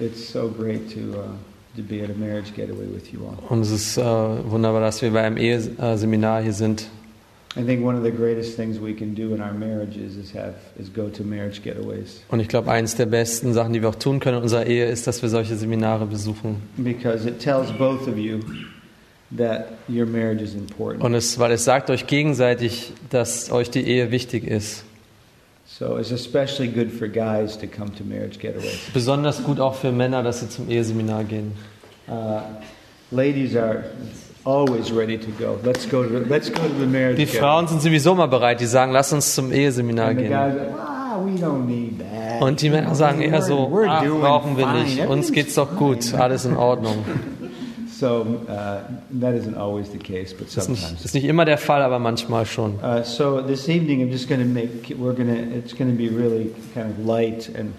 it's so great to uh, to be at a marriage getaway with you all. Und es ist äh, wunderbar, dass wir bei einem Eheseminar hier sind. I think one of the greatest things we can do in our marriages is have is go to marriage getaways Und ich glaube, eines der besten Sachen, die wir auch tun können in unserer Ehe, ist, dass wir solche Seminare besuchen. because it tells both of you that your marriage is important. Und es, weil es sagt euch gegenseitig, dass euch die Ehe wichtig ist. So it's especially good for guys to come to marriage getaways. Besonders gut auch für Männer, dass sie zum Eheseminar gehen. Uh, ladies are always ready to go. Let's go to let's go to the marriage Die. Frauen sind sowieso mal bereit, die sagen, lass uns zum Eheseminar And gehen. are ah. Und die Männer sagen eher so, ah, brauchen wir nicht, uns geht's doch gut, fine." alles in Ordnung. So uh, that isn't always the case, but Das ist nicht, sometimes. ist nicht immer der Fall, aber manchmal schon. Uh, so this evening, I'm just going to make. We're going to. It's going to be really kind of light and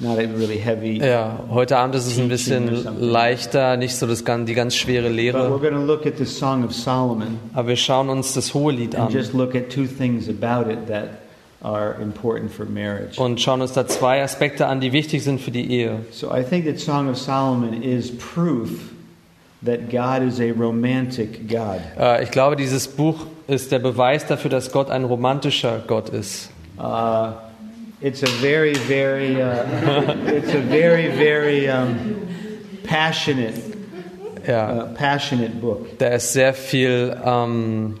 not really heavy. Ja, heute Abend ist es ein bisschen leichter, nicht so das, die ganz schwere But we're Lehre. going to look at the Song of Solomon Aber wir schauen uns das Hohelied and an just look at two things about it that are important for marriage. und schauen uns da zwei Aspekte an, die wichtig sind für die Ehe. So I think that Song of Solomon is proof that God is a romantic God. Äh, Ich glaube, dieses Buch ist der Beweis dafür, dass Gott ein romantischer Gott ist. Uh, it's a very, very, uh, it's a very, very um, passionate, Ja, uh, passionate book. da ist sehr viel ähm,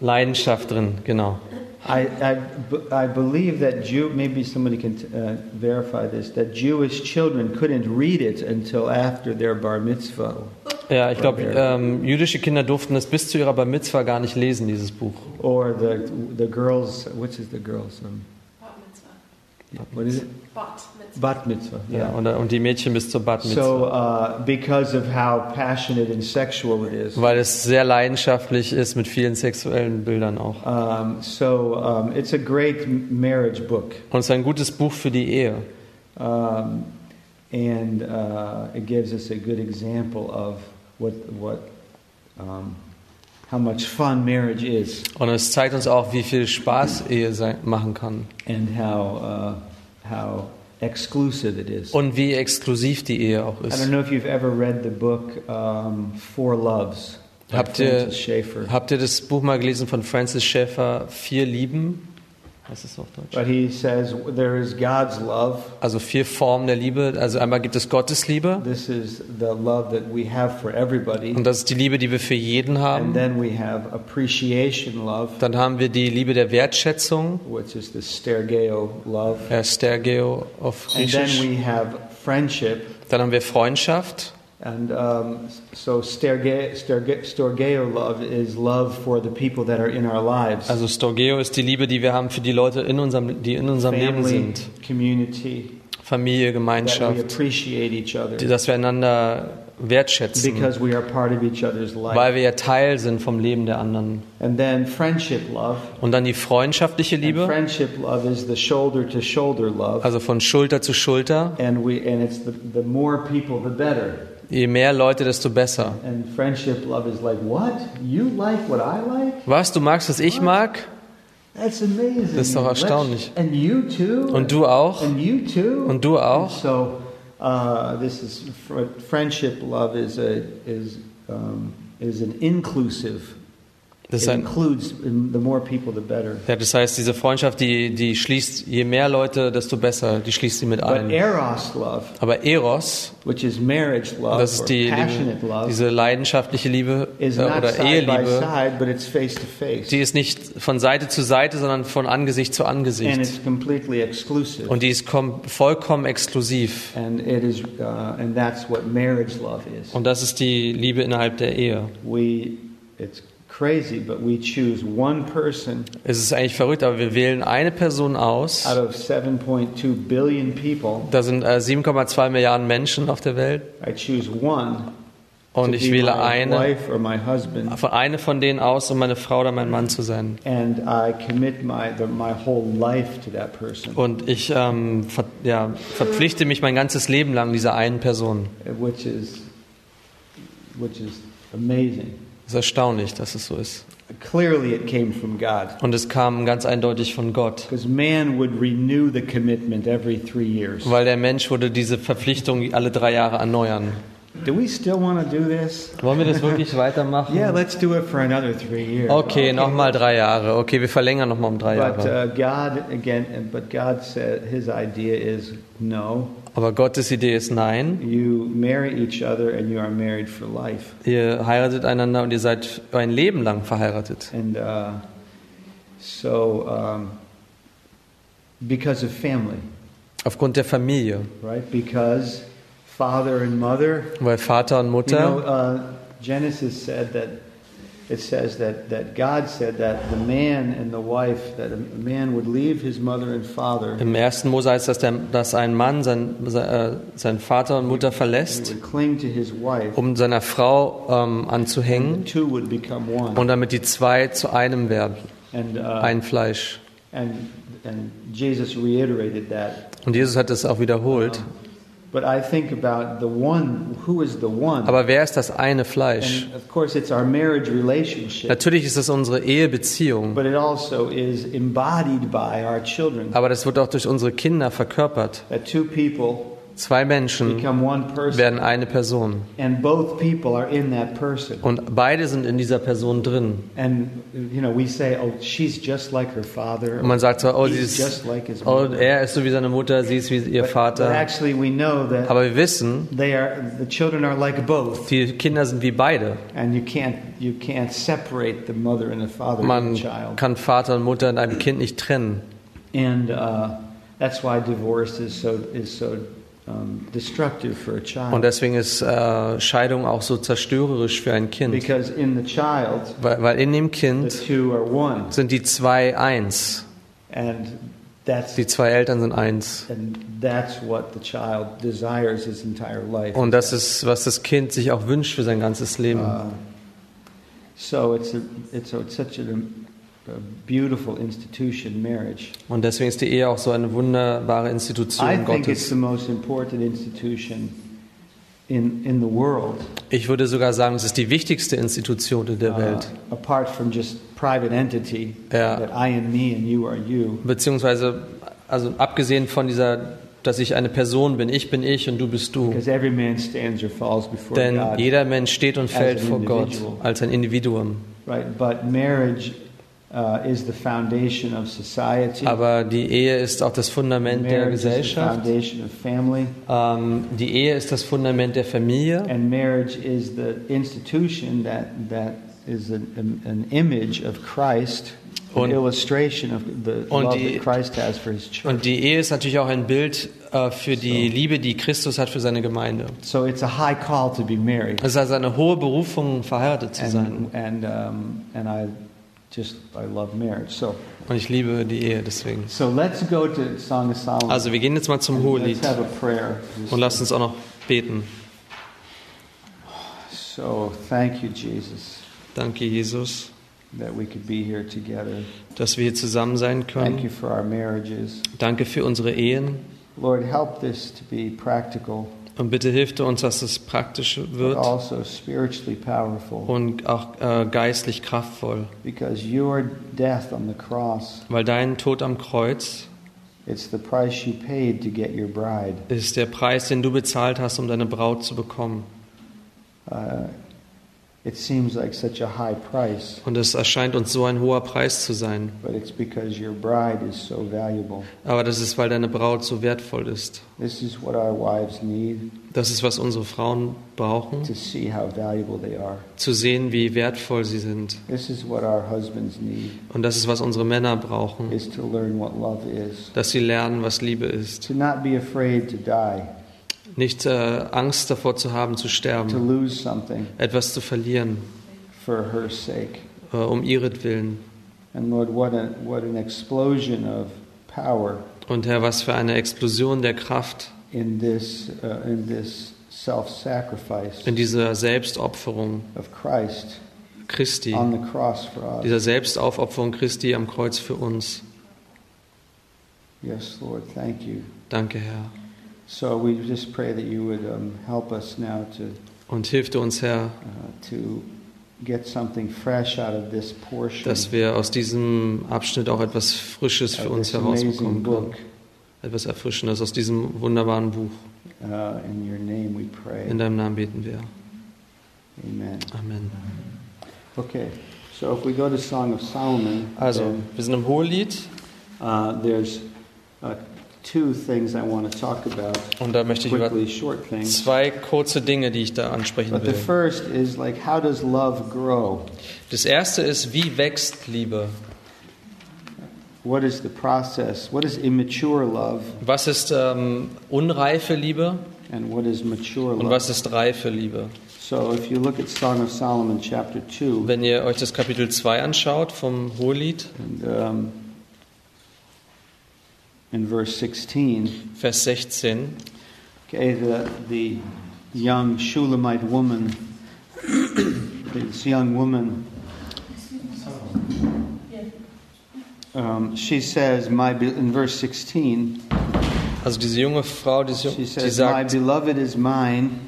Leidenschaft drin, genau. I, I, I believe that Jew, maybe somebody can uh, verify this, that Jewish children couldn't read it until after their bar mitzvah. Ja, ich glaube, ähm, jüdische Kinder durften es bis zu ihrer Bar Mitzvah gar nicht lesen, dieses Buch. Or the, the girls, which is the girls? Um. What is it? Bat Mitzvah. Bat mitzvah. Ja, Yeah. und, und die Mädchen bis zur Bat Mitzvah. So, uh, because of how passionate and sexual it is, Weil es sehr leidenschaftlich ist mit vielen sexuellen Bildern auch. um, so um, it's a great marriage book. Und es ist ein gutes Buch für die Ehe. Um, and uh, it gives us a good example of what, what, um, how much fun marriage is Und es zeigt uns auch, wie viel Spaß Ehe sein, machen kann. and how, uh, how exclusive it is. Und wie exklusiv die Ehe auch I don't ist. know if you've ever read the book um, Four Loves Habt ihr-. Habt ihr das Buch mal gelesen von Francis Schaeffer, Vier Lieben? Ist das auf Deutsch? But he says there is God's love. Also vier Formen der Liebe. Also einmal gibt es Gottes Liebe. This is the love that we have for everybody. Und das ist die Liebe, die wir für jeden And then we have appreciation love, Dann haben wir die Liebe der Wertschätzung, which is the stergeo love. äh, Stergeo auf And then we have friendship. Dann haben wir Freundschaft. And um, so sterge, sterge, storgeo love is love for the people that are in our lives. Also Storgeo ist die Liebe, die wir haben für die Leute, in unserem, die in unserem Leben Family, sind. community, Familie, that we Gemeinschaft. appreciate each other Dass wir einander wertschätzen. because we are part of each other's life. Weil wir ja Teil sind vom Leben der anderen. And then friendship love. Und dann die freundschaftliche And Liebe. friendship love is the shoulder to shoulder love. Also von Schulter zu Schulter. And we and it's the, the more people the better. Je mehr Leute, desto besser. And friendship love is like, what? You like what I like? Was, du magst, was ich mag? That's amazing. Das ist doch erstaunlich. And you too. Und du auch? And you too. Und du auch? So, uh, this is fr- friendship love is a is um, is an inclusive. Das, ein, includes the more people, the better. ja, das heißt, diese Freundschaft, die, die schließt, je mehr Leute, desto besser. Die schließt sie mit But ein. eros love, Aber Eros, which is marriage love das ist die Liebe, diese leidenschaftliche Liebe äh, not oder Eheliebe, side, but it's face to face, die ist nicht von Seite zu Seite, sondern von Angesicht zu and Angesicht. it's completely exclusive. Und die ist kom vollkommen exklusiv. And it is, uh, and that's what marriage love is. Und das ist die Liebe innerhalb der Ehe. Crazy, but we choose one person Es ist eigentlich verrückt, aber wir wählen eine Person aus. out of 7.2 billion people. Da sind äh, 7,2 Milliarden Menschen auf der Welt. I choose one Und to ich be wähle my eine, wife or my husband, von eine von denen aus, um meine Frau oder mein Mann zu sein. and I commit my the, my whole life to that person, Und ich ähm, ver ja, verpflichte mich mein ganzes Leben lang dieser einen Person. which is which is amazing. Es ist erstaunlich, dass es so ist. Clearly, it came from God. Und es kam ganz eindeutig von Gott. Because man would renew the commitment every three years. Weil der Mensch würde diese Verpflichtung alle drei Jahre erneuern. Do we still want to do this? Wollen wir das wirklich weitermachen? Yeah, let's do it for another three years. Okay, nochmal drei Jahre. Okay, wir verlängern nochmal um drei But Jahre. uh, God again, but God said His idea is no. Aber Gottes Idee ist nein. You marry each other, and you are married for life. Ihr heiratet einander und ihr seid ein Leben lang verheiratet. And uh, so, um, because of family, Aufgrund der Familie. right? Because father and mother. Weil Vater und You know, Mutter, uh, Genesis said that it says that, that God said that the man and the wife, that a man would leave his mother and father, im ersten Mose heißt das, der, dass ein Mann sein, äh, seinen Vater und Mutter verlässt, would cling to his wife, um seiner Frau ähm, anzuhängen the two would become one. und damit die zwei zu einem werden, And, uh, ein Fleisch. and, and Jesus reiterated that. Und Jesus hat es auch wiederholt. I think about the one, who is the one? Aber wer ist das eine Fleisch? And of course, it's our marriage relationship, Natürlich ist es unsere Ehebeziehung, but it also is embodied by our children. aber das wird auch durch unsere Kinder verkörpert. That two people Zwei Menschen werden eine Person. Und beide sind in dieser Person drin. "Oh, she's just like her father." Und man sagt so, oh, ist, oh, er ist so wie seine Mutter, sie ist wie ihr Vater. Aber wir wissen, die Kinder sind wie beide. Man kann Vater und Mutter in einem Kind nicht trennen. And uh, that's why divorce is so is so Und deswegen ist äh, Scheidung auch so zerstörerisch für ein Kind. because in the child, Weil, weil in dem the Kind two are one, sind die zwei eins. and that's Die zwei Eltern sind eins. and that's what the child desires his entire life. Und das ist, was das Kind sich auch wünscht für sein ganzes Leben. Uh, so it's a, it's, a, it's such a, a beautiful institution, marriage. Und deswegen ist die Ehe auch so eine wunderbare I Institution think it's Gottes. the most important institution in, in the world, Ich würde sogar sagen, es ist die wichtigste Institution in der uh, Welt. apart from just private entity, Ja. that I am me and you are you. Beziehungsweise, also abgesehen von dieser, dass ich eine Person bin, ich bin ich und du bist du. Because every man stands or falls before Denn God. jeder Mensch steht und As fällt an vor Gott individual. als ein Individuum. Right, but marriage uh, is the foundation of society. Aber die Ehe ist auch das Fundament der Gesellschaft. foundation of family. Ähm, die Ehe ist das Fundament der Familie. And marriage is the institution that, that is an, an image of Christ, Und- die-. Und Ehe ist natürlich auch ein Bild äh, für die Liebe, die Christus hat für seine Gemeinde. So it's a high call to be married. Es ist also eine hohe Berufung, verheiratet zu sein. And, and, um, and I just, I love marriage. So, Und ich liebe die Ehe deswegen. so let's go to Song of Solomon. Also wir gehen jetzt mal zum Hohelied Let's have a prayer. und lasst uns auch noch beten. So thank you, Jesus, Danke, Jesus, that we could be here together. dass wir hier zusammen sein Thank you können. for our marriages. Danke für unsere Ehen. Lord, help this to be practical, Und bitte hilf uns, dass es praktisch wird also und auch äh, geistlich kraftvoll. Cross, Weil dein Tod am Kreuz it's the price you paid to get your bride. ist der Preis, den du bezahlt hast, um deine Braut zu bekommen. Uh, it seems like such a high price, Und es erscheint uns so ein hoher Preis zu sein. but it's because your bride is so valuable. Aber das ist, weil deine Braut so wertvoll ist. This is what our wives need Das ist, was unsere Frauen brauchen, to see how valuable they are. zu sehen, wie wertvoll sie sind. This is what our husbands need Und das ist, was unsere Männer brauchen, is to learn what love is. dass sie lernen, was Liebe ist. To not be afraid to die, Nicht äh, Angst davor zu haben, zu to sterben, lose something etwas zu verlieren, for her sake. äh, um ihretwillen. And Lord, what, a, what an explosion of power Und Herr, was für eine Explosion der Kraft in this, uh, in this in dieser Selbstopferung of Christ Christi, on the cross for us. dieser Selbstaufopferung Christi am Kreuz für uns. Yes, Lord, thank you. Danke, Herr. So we just pray that you would um, help us now to Und hilf du uns, Herr, uh, to get something fresh out of this portion dass wir aus diesem Abschnitt auch etwas Frisches für of uns herausbekommen book. können. Etwas Erfrischendes aus diesem wunderbaren Buch. Uh, in your name we pray. In deinem Namen beten wir. Amen. Amen. Okay, so if we go to Song of Solomon, Also, then, wir sind im Hohelied uh, there's uh, two things I want to talk about. und da möchte ich über Quickly, short things. zwei kurze Dinge, die ich da ansprechen But the will. first is like, how does love grow? Das erste ist, wie wächst Liebe? What is the process? What is immature love, Was ist ähm, unreife Liebe and what is mature und love? was ist reife Liebe? So, if you look at Song of Solomon, chapter two, Wenn ihr euch das Kapitel 2 anschaut vom Hohelied, and um, in verse 16, Vers 16, okay, the the young Shulamite woman, this young woman, um, she says, "My in verse 16, also diese junge Frau, die, she die says, "My sagt beloved is mine,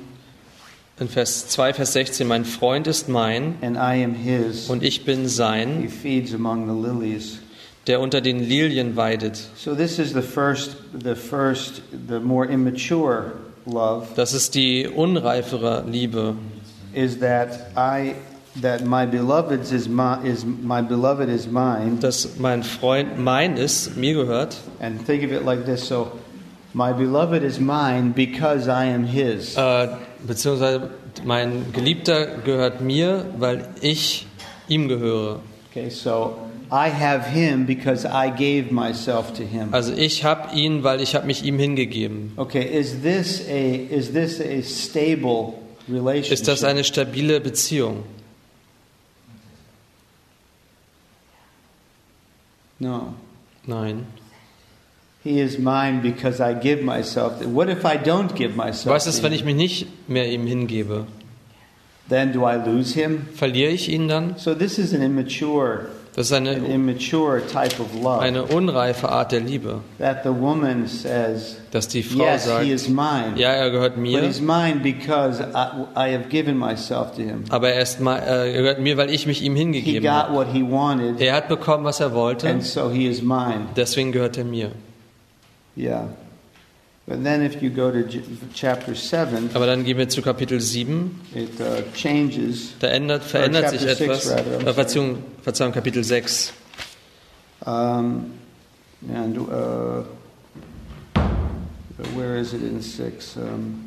in Vers 2, Vers 16, mein Freund ist mein and I am his." und ich bin He sein, feeds among the lilies. Der unter den Lilien weidet. So this is the first, the first, the more immature love Das ist die unreifere Liebe, is that I, that my beloved is my, is my beloved is mine, dass mein Freund mein ist, mir gehört. and think of it like this. So, my beloved is mine because I am his. Äh, beziehungsweise mein Geliebter gehört mir, weil ich ihm gehöre. Okay, so I have him because I gave myself to him. Also ich habe ihn, weil ich habe mich ihm hingegeben. Okay, is this a is this a stable relationship? Ist das eine stabile Beziehung? no. Nein. He is mine because I give myself. What if I don't give myself? Was ist, wenn ich mich nicht mehr ihm hingebe? Then do I lose him? Verliere ich ihn dann? So this is an immature, Das ist an eine, immature type of love. eine unreife Art der Liebe, That the woman says, dass die Frau "Yes, he sagt, is mine, ja, er gehört mir, he's mine because I, I have given myself to him. aber er, ist, äh, er gehört mir, weil ich mich ihm He hingegeben got habe. what he wanted, Er hat bekommen, was er wollte, and so he is mine." deswegen gehört er mir. Yeah. But then, if you go to chapter seven, Aber dann gehen wir zu Kapitel 7. it uh, changes. Da ändert, verändert sich etwas. rather, Verzeihung, Verzeihung, Kapitel 6. Um, and uh, where is it in six? Um,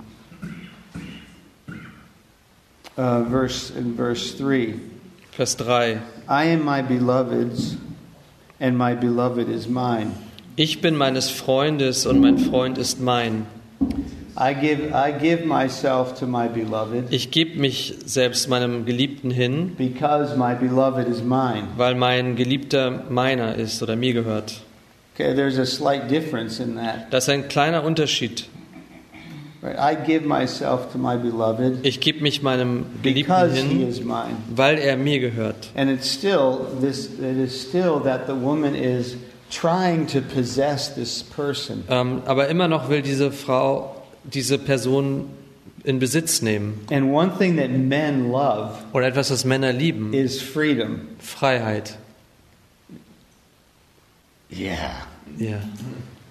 uh, verse in verse three. Vers 3. I am my beloved's, and my beloved is mine. Ich bin meines Freundes und mein Freund ist mein. I give I give myself to my beloved Ich gebe mich selbst meinem Geliebten hin, because my beloved is mine. weil mein Geliebter meiner ist oder mir gehört. Okay, there's a slight difference in that. Das ist ein kleiner Unterschied. Right? I give myself to my beloved Ich gebe mich meinem Geliebten because he hin, is mine. weil er mir gehört. And it's still this it is still that the woman is trying to possess this person. Ähm, aber immer noch will diese Frau diese Person in Besitz nehmen. And one thing that men love Oder etwas, was Männer lieben. is freedom. Freiheit. Yeah. Ja.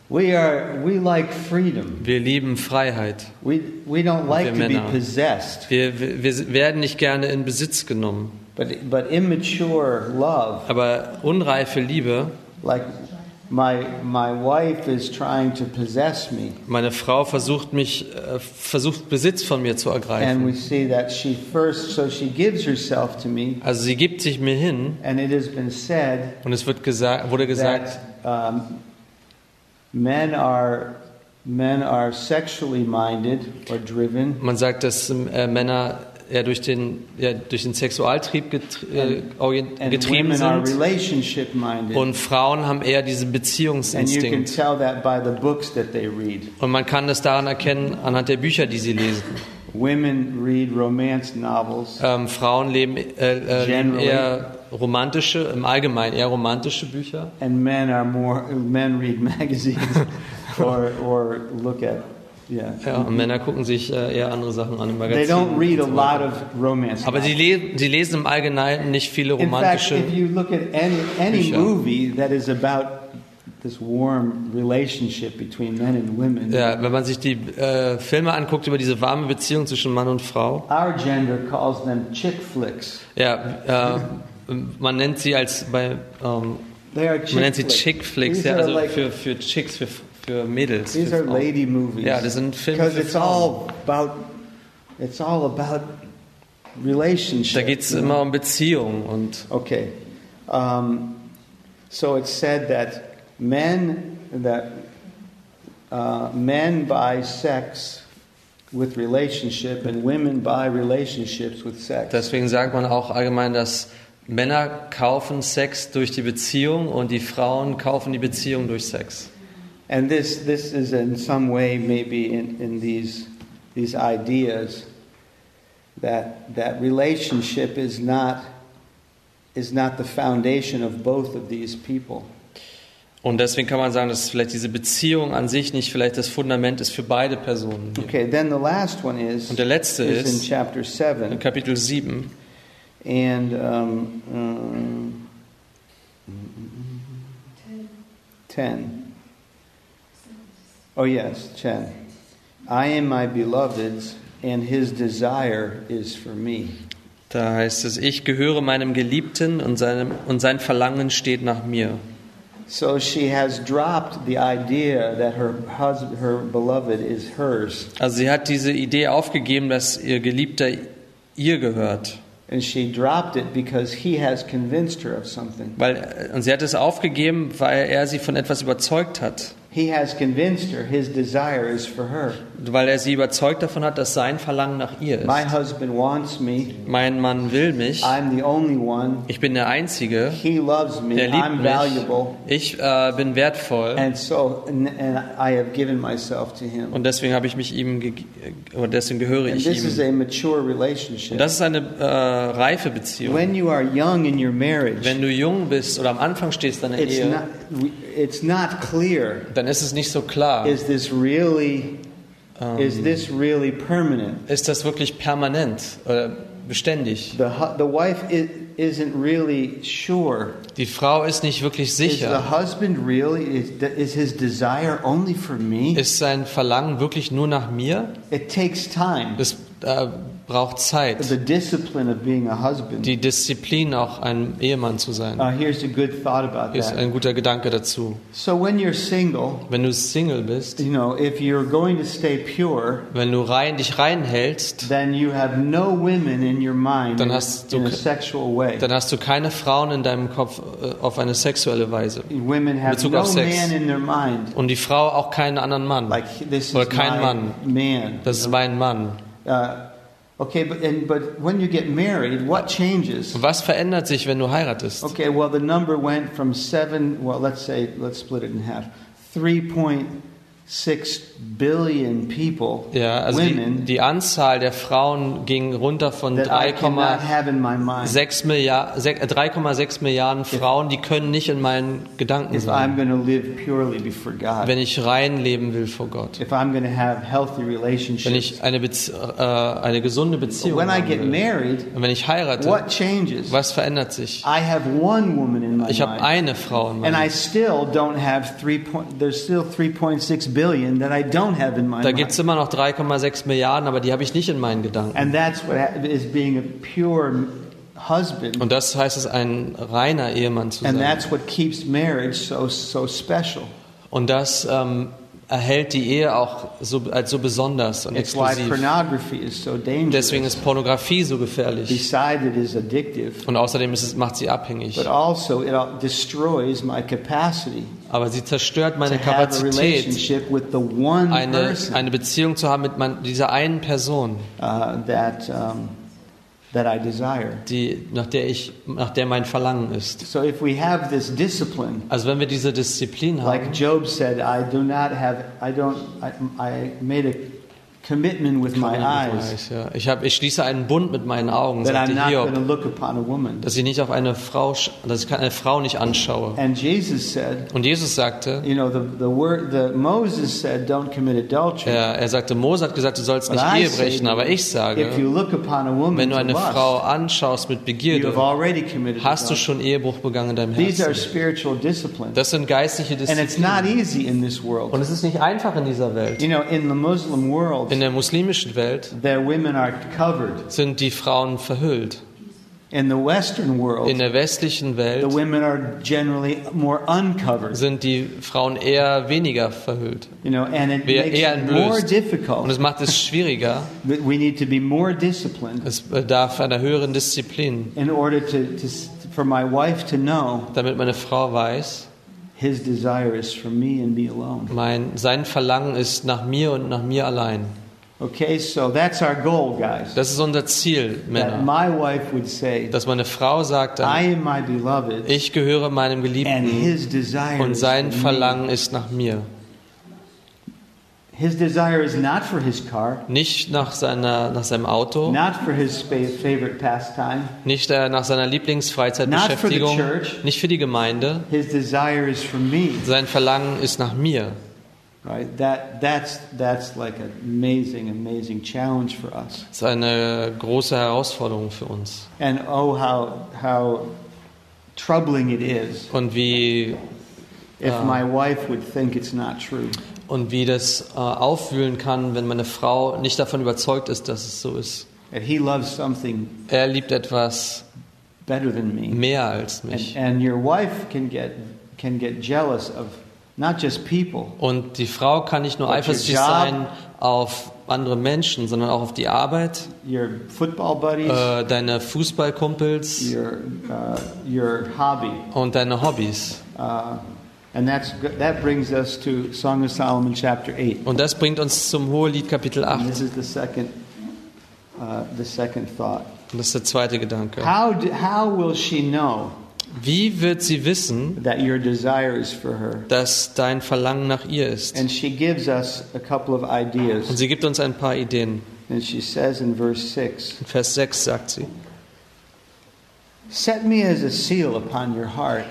We are we like freedom. Wir lieben Freiheit. We we don't like to Wir be Männer. possessed. Wir, wir, wir werden nicht gerne in Besitz genommen. But but immature love, Aber unreife Liebe, like my my wife is trying to possess me. meine Frau versucht mich, äh, versucht Besitz von mir zu And we ergreifen. see that she first so she gives herself to me Also sie gibt sich mir hin and it has been said und es wird gesagt, wurde gesagt, that um, men are men are sexually minded or driven, man sagt, dass äh, Männer ja durch den, ja, durch den Sexualtrieb äh, and getrieben sind und Frauen haben eher diesen And you can Beziehungsinstinkt. tell that by the books that they read. Und man kann das daran erkennen, anhand der Bücher, die sie lesen. Women read romance novels, Ähm, Frauen leben, äh, äh, leben eher romantische, im Allgemeinen eher romantische Bücher. and men are more men read magazines or or look at Yeah. Ja, und Männer gucken sich äh, eher andere Sachen an im They don't Magazin. read a lot of romance. Aber sie, le sie lesen im Allgemeinen nicht viele In fact, romantische. if you look at any, any Bücher. movie that is about this warm relationship between men and women, Ja, wenn man sich die äh, Filme anguckt über diese warme Beziehung zwischen Mann und Frau, our gender calls them chick flicks. ja, äh, man nennt sie als bei, ähm, They are man nennt sie. Chick Flicks, ja, also like- für, für Chicks, für, für Mädels. These are lady movies. Ja, das sind Filme für it's Frauen. all about it's all about relationships. Da geht es know? immer um Beziehungen und Okay. Um, so it's said that men that uh, men buy sex with relationship and women buy relationships with sex. deswegen sagt man auch allgemein, dass Männer kaufen Sex durch die Beziehung und die Frauen kaufen die Beziehung durch Sex. And this this is in some way maybe in, in these these ideas that that relationship is not is not the foundation of both of these people. Und deswegen kann man sagen, dass vielleicht diese Beziehung an sich nicht vielleicht das Fundament ist für beide Personen. hier. Okay, then the last one is Und der letzte is in ist chapter in 7 Kapitel 7. and um, um, 10. Oh, yes, 10. I am my beloved's, and his desire is for me. Da heißt es, ich gehöre meinem Geliebten und, seinem, und sein Verlangen steht nach mir. So she has dropped the idea that her husband, her beloved is hers, Also sie hat diese Idee aufgegeben, dass ihr Geliebter ihr gehört. and she dropped it because he has convinced her of something. Weil, und sie hat es aufgegeben, weil er sie von etwas überzeugt hat. He has convinced her his desire is for her. Weil er sie überzeugt davon hat, dass sein Verlangen nach ihr My ist. husband wants me. Mein Mann will mich. I'm the only one. Ich bin der Einzige. He loves me. Er liebt I'm mich. valuable. Ich äh, bin wertvoll. And so, and, and I have given myself to him. Und deswegen habe ich mich ihm, ge- oder deswegen gehöre And ich this is ihm. a mature Und relationship. das ist eine äh, reife Beziehung. When you are young in your marriage, Wenn du jung bist oder am Anfang stehst deiner it's Ehe, not, it's not clear. dann ist es nicht so klar. Is this really, Ähm, is this really permanent? ist das wirklich permanent oder beständig? The, the wife i- isn't really sure. Die Frau ist nicht wirklich Is the sicher. husband really, is, is his desire only for me? Ist sein Verlangen wirklich nur nach mir? It takes time. Das äh, braucht Zeit. The discipline of being a husband. Die Disziplin, auch ein Ehemann zu sein, Uh, ist ein guter Gedanke dazu. So when you're single, Wenn du Single bist, you know, if you're going to stay pure, wenn du rein, dich reinhältst, then you have no women in your mind Dann in, hast du in dann hast du keine Frauen in deinem Kopf äh, auf eine sexuelle Weise. Have Bezug auf Sex. in. Und die Frau auch keinen anderen Mann. Oder kein Mann. man. Das ist mein Mann. Okay, but, and, but when you get married, what changes? Was verändert sich, wenn du heiratest? Okay, well the number went from 7, well let's say let's split it in half. 3. point. Ja, also die, die Anzahl der Frauen ging runter von that I cannot 3,6 have in my mind. Milliarden, 3,6 Milliarden Frauen, die können nicht in meinen Gedanken sein, going to live purely before God, wenn ich rein leben will vor Gott. if I'm going to have healthy Wenn ich eine, Bezie äh, eine gesunde Beziehung when I haben get will. married, Und wenn ich heirate, what changes? was verändert sich? I have one woman in my Ich habe eine Frau in and I meinem still don't have three point. There's still 3.6 billion that I don't have in my Da gibt es immer noch 3,6 Milliarden, aber die habe ich nicht in meinen Gedanken. And that's what ha- is being a pure husband. Und das heißt es, ein reiner Ehemann zu And sein. that's what keeps marriage so so special. Und das ähm, erhält die Ehe auch so, als so besonders und It's why exklusiv. pornography is so dangerous. Deswegen ist Pornografie so gefährlich. Und außerdem es, macht sie abhängig. also Aber sie zerstört meine Kapazität, eine, eine Beziehung zu haben mit man, dieser einen Person, uh, that um, that I desire. die, nach, der ich, nach der mein Verlangen ist. So if we have this discipline, Also wenn wir diese Disziplin haben, like Job said, I do not have, I don't, I, I made a commitment with my eyes Ja. Ich, hab, ich schließe einen Bund mit meinen Augen, that I'm sagte not going to Hiob, look upon a woman. dass ich nicht auf eine Frau, dass ich eine Frau nicht anschaue. And Jesus said, Und Jesus sagte, you know, the, the word, the Moses said, don't commit adultery. er, er sagte, Mose hat gesagt, du sollst But nicht I Ehe brechen, aber ich if sage, you look upon a woman wenn du eine Frau anschaust mit Begierde, hast du schon Ehebruch begangen in deinem These are Herzen. spiritual disciplines. Das sind geistliche And it's Disziplinen. not easy in this Und es ist nicht einfach in dieser Welt. You know, in the Muslim world, In der muslimischen Welt sind die Frauen verhüllt. In the Western In world, der westlichen the Welt women are generally more uncovered. sind die Frauen eher weniger verhüllt. You know, and it Wer- makes eher entblößt. Und es macht es schwieriger. But we need to be more disciplined Es bedarf einer höheren Disziplin, in order to, to for my wife to know damit meine Frau weiß, his desire is for me and me alone. mein, sein Verlangen ist nach mir und nach mir allein. Okay, so that's our goal, guys. Das ist unser Ziel, That Männer. my wife would say, Dass meine Frau sagt, dann, I am my beloved, ich gehöre meinem and Geliebten his desire und sein. Verlangen ist nach mir. His desire is not for his car, Nicht nach, seiner, nach seinem Auto, not for his fa- favorite pastime. nicht äh, nach seiner Lieblingsfreizeitbeschäftigung, Not for the church. nicht für die Gemeinde. His desire is for me. Sein Verlangen ist nach mir. Das ist eine große Herausforderung für uns. And oh, how how troubling it is Und wie, if Ah. my wife would think it's not true. und wie das äh, aufwühlen kann, wenn meine Frau nicht davon überzeugt ist, dass es so ist. That he loves something Er liebt etwas better than me. mehr als mich. And, and your wife can get can get jealous of not just people, Und die Frau kann nicht nur eifersüchtig sein auf andere Menschen, sondern auch auf die Arbeit, your football buddies, äh, deine Fußballkumpels your uh, your hobby. und deine Hobbys. Uh, and that's that brings us to Song of Solomon chapter 8. Und das bringt uns zum Hohelied Kapitel 8. And this is the second uh, the second thought. Und das ist der zweite Gedanke. How do, how will she know Wie wird sie wissen, that your desire is for her? dass dein Verlangen nach ihr ist? And she gives us a couple of Und sie gibt uns ein paar Ideen. And she says in verse 6, In Vers 6 sagt sie, "Set me as a seal upon your heart,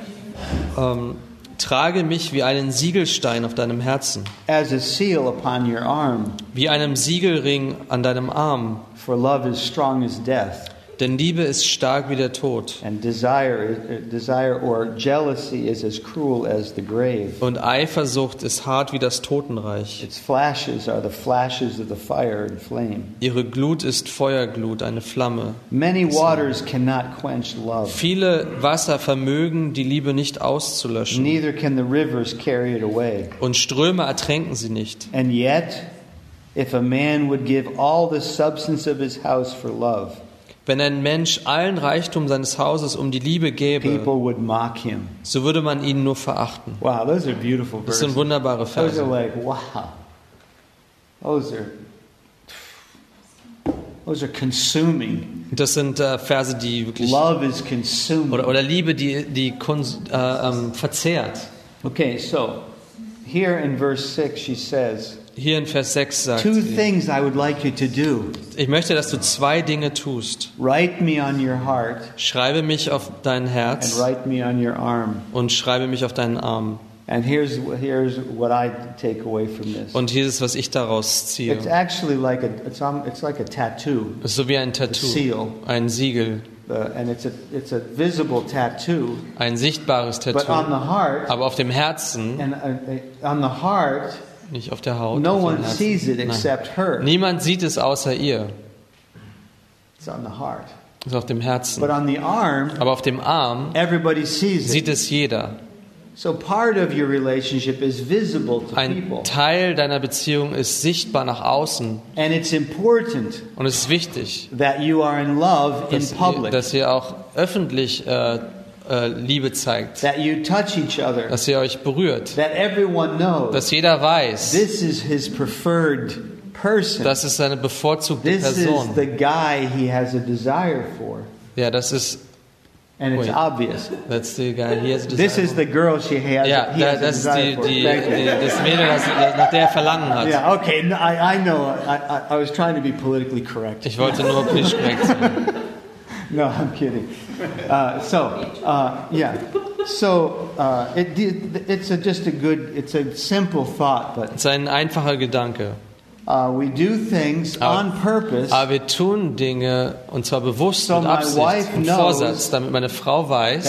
ähm, trage mich wie einen Siegelstein auf deinem Herzen, as a seal upon your arm, wie einem Siegelring an deinem Arm, for love is strong as death." Denn Liebe ist stark wie der Tod. And desire, desire or jealousy is as cruel as the grave. Und Eifersucht ist hart wie das Totenreich. Its flashes are the flashes of the fire and flame. Ihre Glut ist Feuerglut, eine Flamme. Many waters cannot quench love, Viele Wasser vermögen die Liebe nicht auszulöschen. neither can the rivers carry it away. Und Ströme ertränken sie nicht. And yet, if a man would give all the substance of his house for love, Wenn ein Mensch allen Reichtum seines Hauses um die Liebe gäbe, people would mock him. so würde man ihn nur verachten. Wow, those are beautiful Das sind verses. wunderbare Those are Verse. like, wow. Those are those are consuming. Das sind äh, Verse, die wirklich Love is consuming. oder, oder Liebe, die die äh, ähm, verzehrt. Okay, so here in verse 6 she says, Hier in Vers 6 sagt Two sie, things I would like you to do. ich möchte, dass du zwei Dinge tust. Write me on your heart Schreibe mich auf dein and Herz write me on your arm. und schreibe mich auf deinen Arm. And here's here's what I take away from this. Und hier ist, was ich daraus ziehe. It's actually like a it's, um, it's like a tattoo, Es ist so wie ein Tattoo, Seal. ein Siegel, uh, and it's a it's a visible tattoo. ein sichtbares But on Tattoo. the heart, Aber auf dem Herzen, and uh, uh, on the heart, nicht auf der Haut. no one sees it except her. Niemand sieht es außer ihr. It's on the heart. Es ist auf dem Herzen. But on the arm, Aber auf dem Arm everybody sees sieht it. es jeder. So part of your relationship is visible to Ein people, Teil deiner Beziehung ist sichtbar nach außen and it's important und es ist wichtig, that you are in love in dass ihr, public, dass ihr auch öffentlich äh, Liebe zeigt, that you touch each other, dass ihr euch berührt, that everyone knows dass jeder weiß, this is his preferred person. das ist seine bevorzugte This is Person. the guy he has a desire for. Ja, das ist and it's Wait. obvious. That's the guy he has a This is the girl she has. Ja, he da, has die, Thank you. die, das Mädel, das, nach der er Verlangen hat. Yeah, okay. I, I know. I, I was trying to be politically correct. Ich wollte nur politisch korrekt sein. No, I'm kidding. Uh, so, uh, yeah. So, uh, it, it's a, just a good, it's a simple thought, but Es ist ein einfacher Gedanke. uh, we do things Aber- on purpose Aber wir tun Dinge, und zwar bewusst So mit Absicht und Vorsatz, damit meine Frau weiß,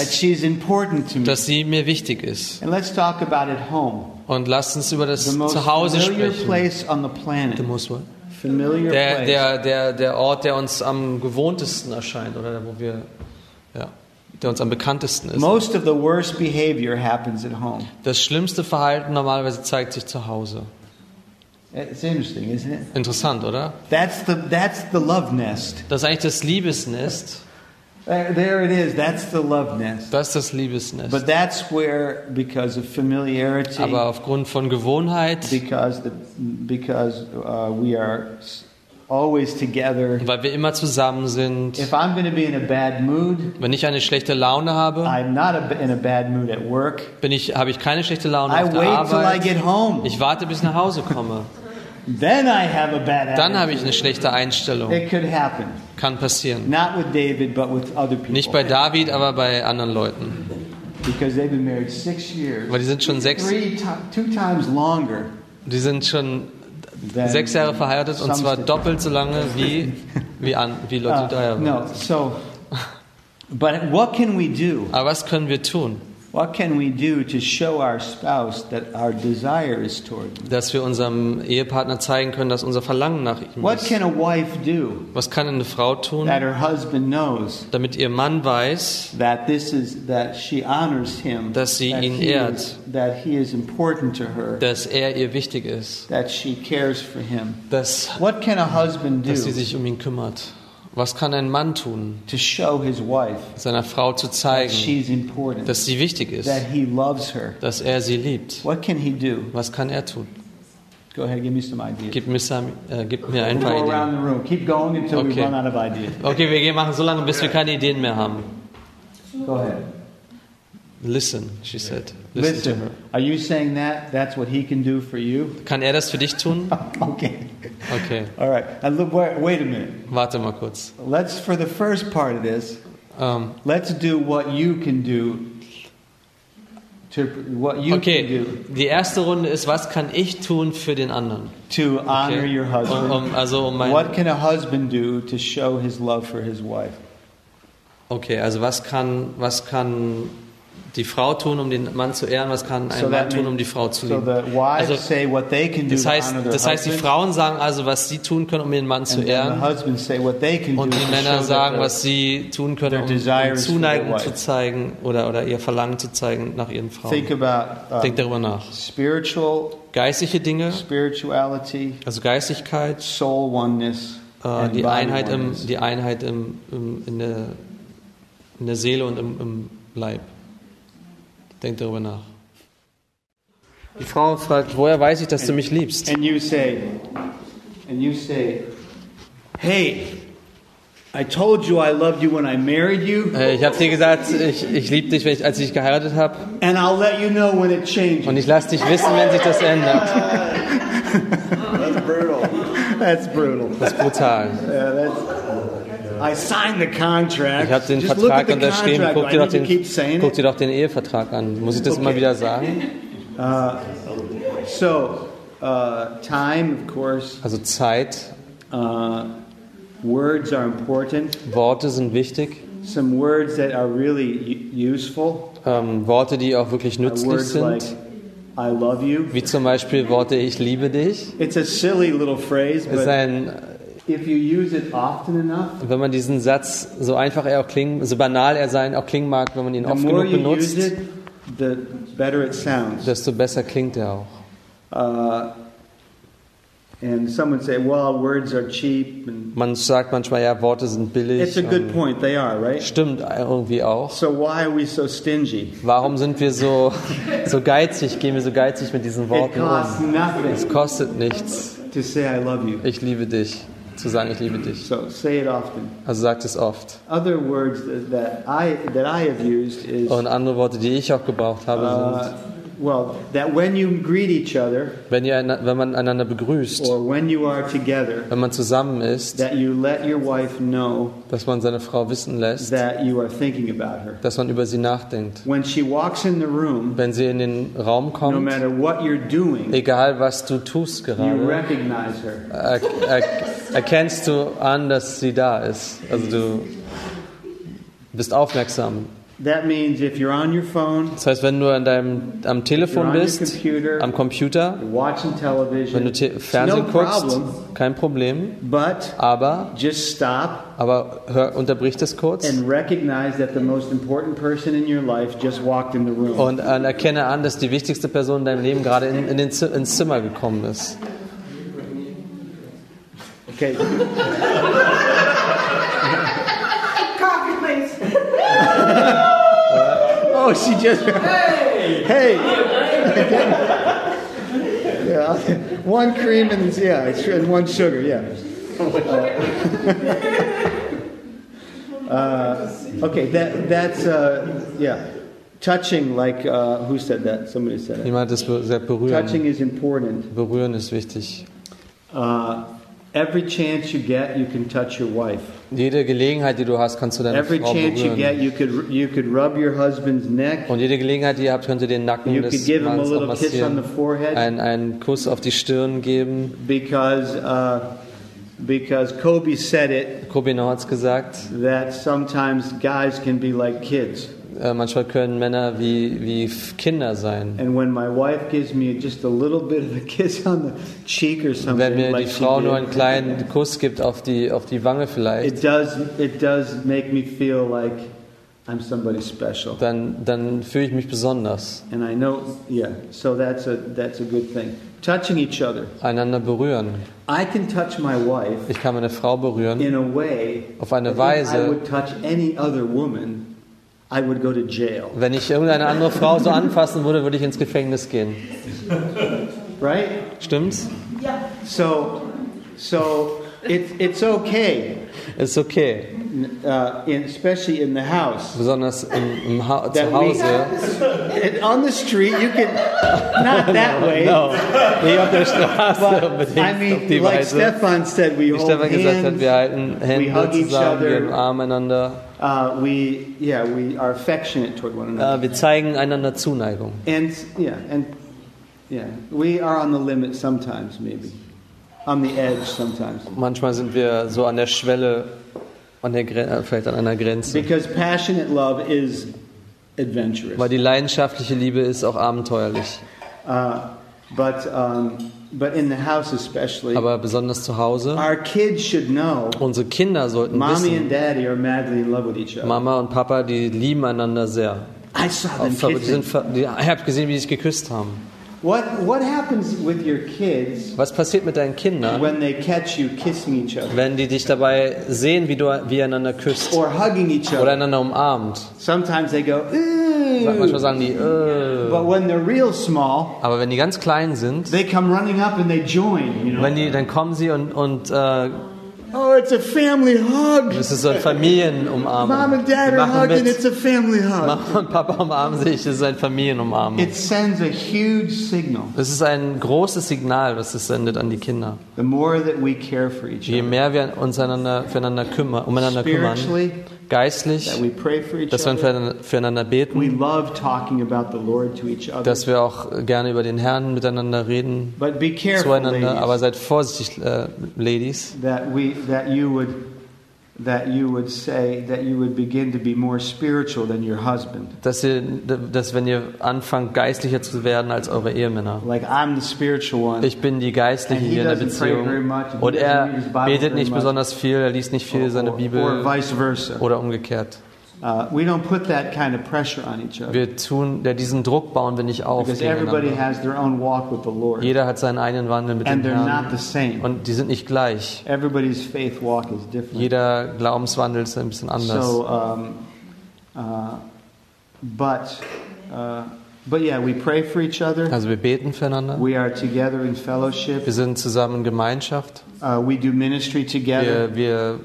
dass sie mir wichtig ist. And let's talk about it home. Und lasst uns über das The most Zuhause familiar sprechen. place on the The planet. most what? Familiar Der, place. der, der, der Ort, der uns am gewohntesten erscheint oder wo wir, ja, der uns am bekanntesten ist. Most of the worst behavior happens at home. Das schlimmste Verhalten normalerweise zeigt sich zu Hause. It's interesting, isn't it? Interessant, oder? That's the that's the love nest. Das ist eigentlich das Liebesnest. There, there it is. That's the love nest. Das ist das Liebesnest. But that's where, because of familiarity, Aber aufgrund von Gewohnheit, because the because uh, we are always together. weil wir immer zusammen sind, If I'm going to be in a bad mood, wenn ich eine schlechte Laune habe, I'm not a, in a bad mood at work. bin ich, habe ich keine schlechte Laune I auf der wait till I Arbeit. get home. Ich warte, bis ich nach Hause komme. Then I have a bad Dann habe ich eine schlechte Einstellung. It could happen. Kann passieren. Not with David, but with other people. Nicht bei David, aber bei anderen Leuten. because they've been married six years. Weil die sind schon sechs, Three ti- two times longer die sind schon sechs Jahre verheiratet und zwar doppelt so lange wie, wie, an, wie Leute Uh, Dreier waren. no, so, but what can we do? Aber was können wir tun, What can we do to show our spouse that our desire is toward them? dass wir unserem Ehepartner zeigen können, dass unser Verlangen nach ihm What ist? can a wife do Was kann eine Frau tun, that her husband knows damit ihr Mann weiß, that this is that she honors him, Dass sie that ihn he ehrt. is, that he is important to her, dass er ihr wichtig ist, that she cares for him? dass, What can a husband dass sie do sich um ihn kümmert? Was kann ein Mann tun, to show his wife seiner Frau zu that zeigen, she's important, dass sie wichtig ist, that he loves her? dass er sie liebt? What can he do? Was kann er tun? Go ahead, give me some ideas. Gib mir, äh, gib mir ein paar Ideen. the room. Keep going until we Okay. run out of ideas. Okay, wir machen so lange, bis wir keine Ideen mehr haben. Go ahead. Listen, she said. Listen, to her. Listen, are you saying that? That's what he can do for you? Kann er das für dich tun? Okay. Okay, All right. And look, wait, wait a minute. warte mal kurz. Let's, for the first part of this, Ähm, let's do what you can do to what you can okay, do die erste Runde ist, was kann ich tun für den anderen? to honor Okay. your husband. Um, um, also um mein, what can a husband do to show his love for his wife? okay, also was kann, was kann die Frau tun, um den Mann zu ehren? Was kann ein So Mann tun, um die Frau zu lieben? Also, Das heißt, das heißt, die Frauen sagen also, was sie tun können, um den Mann zu ehren. Und die Männer sagen, was sie tun können, um, um Zuneigung zu zeigen oder, oder ihr Verlangen zu zeigen nach ihren Frauen. think about uh, Denk darüber nach. spiritual Geistliche Dinge, spirituality, also Geistigkeit, äh, die Einheit, im, die Einheit im, im, in, der, in der Seele und im, im Leib. Denk darüber nach. Die Frau fragt, woher weiß ich, dass du mich liebst? And you say, and you say, hey, I told you I loved you when I married you, Äh, Ich habe dir gesagt, ich, ich liebe dich, wenn ich, als ich dich geheiratet habe. and I'll let you know when it changes. Und ich lasse dich wissen, wenn sich das ändert. That's brutal. That's brutal. Das ist brutal. Yeah, that's. I signed the contract. Ich habe den Just Vertrag unterschrieben. Guck dir, doch den, guck dir doch den Ehevertrag an. Muss ich das immer Okay. wieder sagen? So, uh, time, of course. Also Zeit, Uh, words are important. Worte sind wichtig. Some words that are really useful Ähm, Worte, die auch wirklich are nützlich words like sind. "I love you." Wie zum Beispiel Worte, ich liebe dich. It's a silly little phrase, Ist but ein, if you use it often enough, wenn man diesen Satz, so einfach er auch klingen, so banal er sein auch klingen mag, wenn man ihn oft genug you use benutzt, it, the better it sounds. desto besser klingt er auch. Uh, and someone say, "Well, words are cheap," and Man sagt manchmal, ja, Worte sind billig. it's a good point. They are, right? Stimmt irgendwie auch. So why are we so stingy? Warum sind wir so, so geizig, gehen wir so geizig mit diesen It Worten costs um? nothing Es kostet nichts. to say "I love you." Ich liebe dich. Zu sagen, ich liebe dich. So say it often. Also sagt es oft. Other words that I that I have used is Und andere Worte, die ich auch gebraucht habe, uh, sind, well that when you greet each other wenn, ihr, wenn man einander begrüßt, or when you are together, wenn man zusammen ist, that you let your wife know dass man seine Frau wissen lässt, that you are thinking about her. dass man über sie nachdenkt. When she walks in the room, Wenn sie in den Raum no kommt, matter what you're doing, egal was du tust you gerade, recognize her. er, er, erkennst du an, dass sie da ist. Also du bist aufmerksam. That means if you're on your phone, Das heißt, wenn du an deinem, am Telefon bist, computer, am Computer, you're watching television, wenn du Te Fernsehen no guckst, problem, kein Problem. but Aber, just stop aber hör, unterbrich das kurz and recognize that the most important person in your life just walked in the room. und äh, erkenne an, dass die wichtigste Person in deinem Leben gerade in, in den, ins Zimmer gekommen ist. Okay. Oh, she just. Hey. Hey. yeah. One cream and yeah, and one sugar. Yeah. Uh, okay. That that's uh, yeah. Touching, like uh, who said that? Somebody said it. Jemand ist be- sehr berühren. Touching is important. Berühren ist wichtig. Uh, every chance you get, you can touch your wife. Jede Gelegenheit, die du hast, kannst du deine Every Frau chance you get, you could you could rub your husband's neck. Und jede Gelegenheit, die ihr habt, könnt ihr den Nacken You could des give him a Mannes auch little kiss on the massieren. forehead. Einen, einen Kuss auf die Stirn geben. because uh, because Kobe said it Kobe hat es gesagt. that sometimes guys can be like kids, Äh, manchmal können Männer wie, wie Kinder sein. and when my wife gives me just a little bit of a kiss on the cheek or something, wenn mir die like she Frau nur einen kleinen Kuss gibt auf die, auf die Wange vielleicht, it does it does make me feel like I'm somebody special, dann, dann fühle ich mich besonders. and I know yeah. So that's a that's a good thing. Touching each other, Einander berühren. I can touch my wife Ich kann meine Frau berühren in a way auf eine if I Weise, would touch any other woman, I would go to jail. wenn ich irgendeine andere Frau so anfassen würde, würde ich ins Gefängnis gehen. Right? Stimmt's? So, so it, it's okay, It's okay. uh, in, especially in the house. Besonders im, im ha That zu Hause. And on the street, you can not that way. No, nicht auf der Straße But unbedingt I auf mean, die like Weise. Stefan said, we Wie hold Stefan gesagt hat, hands. wir halten we Hände hug each zusammen, wir other. umarmen einander. Uh, we, yeah, we are affectionate toward one another. Äh, wir zeigen einander Zuneigung. And yeah, and yeah, we are on the limit sometimes, maybe on the edge sometimes, Manchmal sind wir so an der Schwelle, an der Gren äh, vielleicht an einer Grenze. because passionate love is adventurous. Weil die leidenschaftliche Liebe ist auch abenteuerlich. Uh, but um, but in the house especially, Aber besonders zu Hause. our kids should know. Unsere Kinder sollten Mommy wissen, and Daddy are madly in love with each other. Mama und Papa, die lieben einander sehr. I saw them die sind, ich habe gesehen, wie sie sich geküsst haben. What what happens with your kids Was passiert mit deinen Kindern, when they catch you kissing each other wenn die dich dabei sehen, wie du wie ihr einander küsst or hugging each oder other? einander umarmt? Sometimes they go, Manchmal sagen die, äh. but when they're real small, aber wenn die ganz klein sind, they come running up and they join. You know, wenn die, dann kommen sie und, und äh, oh, it's a family hug. es ist so ein Familienumarmung. Mom and Dad are hugging. mit. It's a family hug. Mama und Papa umarmen sich, das ist ein Familienumarmung. It sends a huge signal. Das ist ein großes Signal, das es sendet an die Kinder. The more that we care for each Je other, mehr wir uns einander, füreinander kümmern, umeinander kümmern, spiritually, geistlich, dass wir füreinander, beten, dass wir auch gerne über den Herrn miteinander reden, But be careful, zueinander. Aber seid vorsichtig, äh, Ladies, that we that you would that you would say that you would begin to be more spiritual than your husband. dass, ihr, dass wenn ihr anfangt, geistlicher zu werden als eure Ehemänner. Like I'm the spiritual one. Ich bin die Geistliche hier in der Beziehung. Und er betet nicht besonders viel, er liest nicht viel seine or, or Bibel vice versa. oder umgekehrt. Uh, we don't put that kind of pressure on each other Wir tun, ja, diesen Druck bauen wir nicht auf. because everybody has their own walk with the Lord, Jeder hat seinen eigenen Wandel mit dem and they're not the same. Und die sind nicht gleich. Everybody's faith walk is different. Jeder Glaubenswandel ist ein bisschen anders. So, um, uh, but uh, But yeah, we pray for each other. Also wir beten füreinander. We are together in fellowship. Wir sind zusammen in Gemeinschaft. Uh, we do ministry together. Wir, wir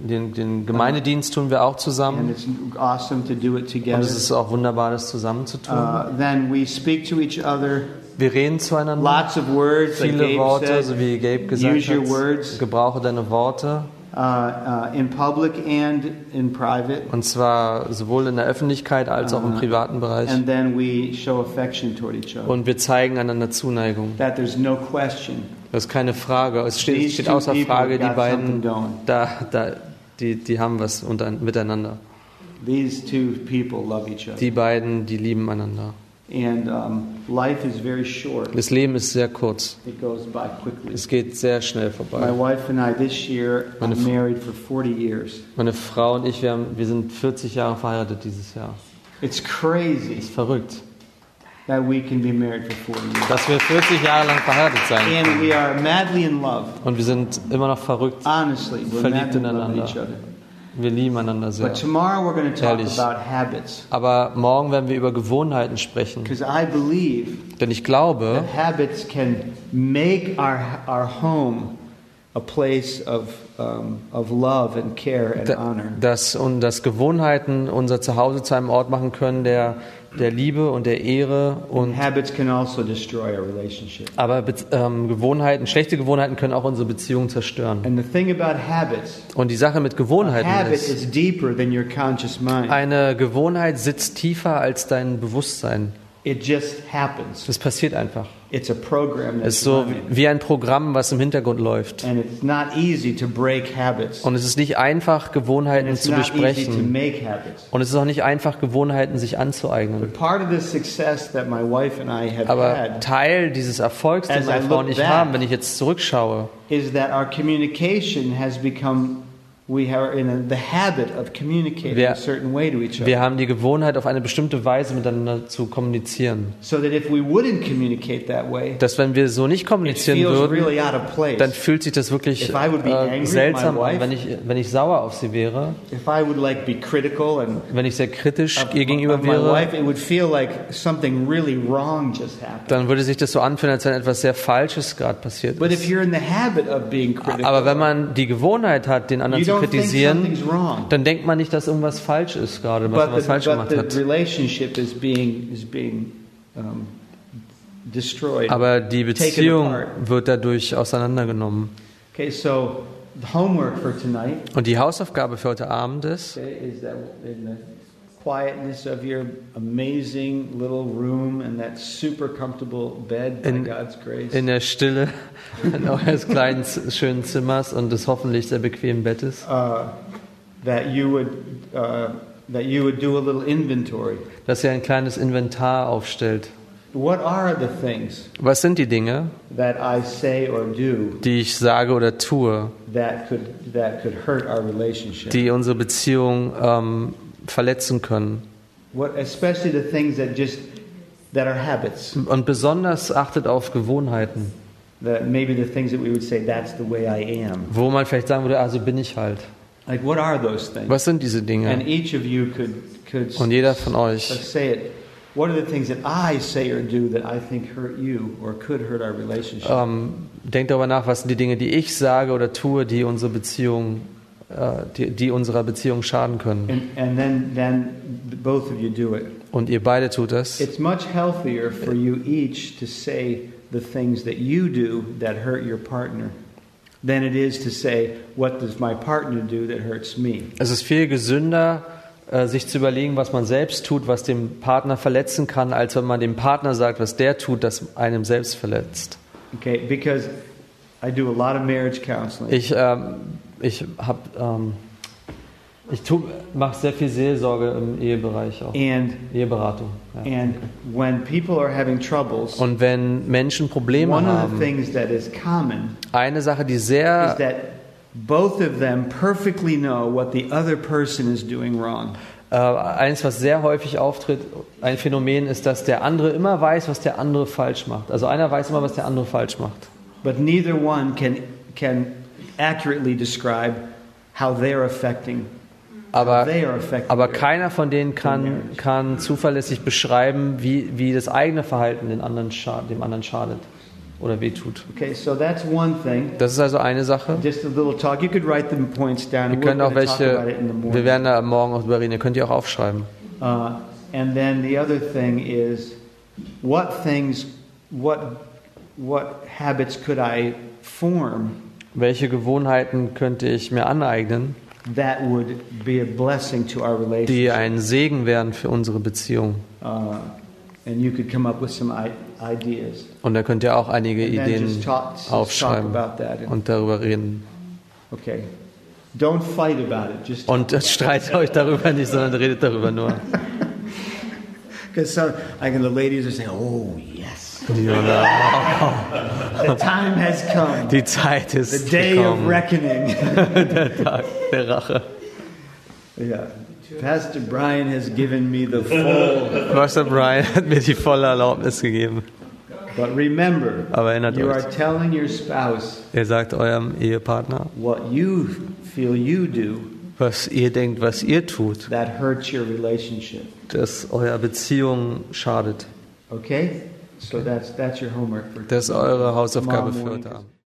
den, den Gemeindedienst tun wir auch And zusammen. it's awesome to do it Und es ist auch wunderbar, das zusammen zu tun. Uh, then we speak to each other. Wir reden zueinander. Lots of words, like Viele Gabe Worte, said, so wie Gabe gesagt hat. Gebrauche deine Worte. uh, uh, in public and in private. Und zwar sowohl in der Öffentlichkeit als auch im Ah. privaten Bereich. And then we show affection toward each other. Und wir zeigen einander Zuneigung. That there's no question. Das ist keine Frage. Es steht, es steht außer Frage, die beiden, da, da, die, die haben was unter, miteinander. These two people love each other. Die beiden, die lieben einander. And um, life is very short. Das Leben ist sehr kurz. It goes by quickly. Es geht sehr schnell My vorbei. wife and I this year Meine are F- married for 40 years. Meine Frau und ich, wir, haben, wir sind 40 Jahre verheiratet dieses Jahr. It's crazy ist verrückt, that we can be married for 40 years. dass wir 40 Jahre lang verheiratet sein And können. we are madly in love. Und wir sind immer noch verrückt. Honestly, we're Verliebt madly in love with ineinander. each other. Wir lieben einander sehr. But tomorrow we're going to talk Ehrlich. about habits. Aber morgen werden wir über Gewohnheiten sprechen. Because I believe Denn ich glaube, that habits can make our, our home a place of, um, of love and care and da- honor. dass, und dass Gewohnheiten unser Zuhause zu einem Ort machen können, der, der Liebe und der Ehre und Habits can also destroy our relationship. aber Be ähm, Gewohnheiten, schlechte Gewohnheiten können auch unsere Beziehung zerstören. And the thing about habits, Und die Sache mit Gewohnheiten habit ist, is deeper than your conscious mind. eine Gewohnheit sitzt tiefer als dein Bewusstsein. It just happens. Das passiert einfach. It's a program Es ist so running. wie ein Programm, was im Hintergrund läuft. And it's not easy to break habits. Und es ist nicht einfach, And Gewohnheiten it's zu not easy to besprechen. make habits. Und es ist auch nicht einfach, Gewohnheiten sich But anzueignen. part of the success that my wife and I have Aber had Teil dieses Erfolgs, den meine Frau und ich haben, wenn ich jetzt zurückschaue, is that our communication has become we are in a, the habit of communicating Wir- a certain way to each other. wir haben die Gewohnheit, auf eine bestimmte Weise miteinander zu kommunizieren. so that if we wouldn't communicate that way, Dass wenn wir so nicht kommunizieren würden, dann fühlt sich das wirklich äh, seltsam an, wenn ich, wenn ich sauer auf sie wäre, wenn ich sehr kritisch ihr gegenüber wäre, dann würde sich das so anfühlen, als wenn etwas sehr Falsches gerade passiert ist. Aber wenn man die Gewohnheit hat, den anderen zu kritisieren, dann denkt man nicht, dass irgendwas falsch ist gerade, was man was falsch gemacht hat. relationship is being is being um, destroyed. Aber die Beziehung wird dadurch auseinandergenommen. Okay, so the homework for tonight Und die Hausaufgabe für heute Abend ist, okay, is quietness of your amazing little room and that super comfortable bed by In- God's grace, in der Stille eures kleinen, schönen Zimmers und des hoffentlich sehr bequemen Bettes, uh, that you would uh, that you would do a little inventory. dass ihr ein kleines Inventar aufstellt. What are the things Was sind die Dinge, that I say or do die ich sage oder tue, that could that could hurt our relationship? die unsere Beziehung ähm, verletzen können? Und besonders achtet auf Gewohnheiten, wo man vielleicht sagen würde, also bin ich halt. Was sind diese Dinge? Und jeder von euch let's say it. What are the things that I say or do that I think hurt you or could hurt our relationship? ähm, denkt darüber nach, was sind die Dinge, die ich sage oder tue, die unsere Beziehung, die, die unserer Beziehung schaden können. and and then then both of you do it. Und ihr beide tut es. It's much healthier for you each to say the things that you do that hurt your partner than it is to say what does my partner do that hurts me. Es ist viel gesünder, äh, sich zu überlegen, was man selbst tut, was dem Partner verletzen kann, als wenn man dem Partner sagt, was der tut, das einem selbst verletzt. Okay, because I do a lot of marriage counseling. Ich, ähm, ich habe, ähm, ich mache sehr viel Seelsorge im Ehebereich auch, And Eheberatung. Ja. and when people are having troubles, Und wenn Menschen Probleme one of the haben, things that is common eine Sache, die is sehr, that both of them perfectly know what the other person is doing wrong. äh, eins, was sehr häufig auftritt, ein Phänomen ist, dass der andere immer weiß, was der andere falsch macht. Also einer weiß immer, was der andere falsch macht. But neither one can can accurately describe how they're affecting Aber, aber keiner von denen kann, kann zuverlässig beschreiben, wie, wie das eigene Verhalten den anderen dem anderen schadet oder wehtut. Okay, so that's one thing. Das ist also eine Sache. Just a little talk. You could write the points down. Wir können auch welche, wir werden da morgen auch drüber reden, ihr könnt die auch aufschreiben. Uh, and then the other thing is, what things, what, what habits could I form Welche Gewohnheiten könnte ich mir aneignen, that would be a blessing to our relationship? die ein Segen wären für unsere Beziehung? Uh, and you could come up with some I- ideas. Und da könnt ihr auch einige And Ideen just talk, just talk aufschreiben about that. And- und darüber reden. okay. Don't fight about it. Just Und streitet euch darüber nicht, sondern redet darüber nur. because some, like the ladies are saying, "Oh yes, the time has come, die Zeit the ist day of gekommen, reckoning." der Tag der Rache. yeah. Pastor Brian has given me the full. Pastor Brian hat mir die volle Erlaubnis gegeben. But remember, Aber erinnert you are euch, telling your spouse ihr sagt eurem Ehepartner, what you feel you do was ihr denkt, was ihr tut, that hurts your relationship. das eurer Beziehung schadet. Okay? So that's that's your homework for Das ist eure Hausaufgabe für heute Abend.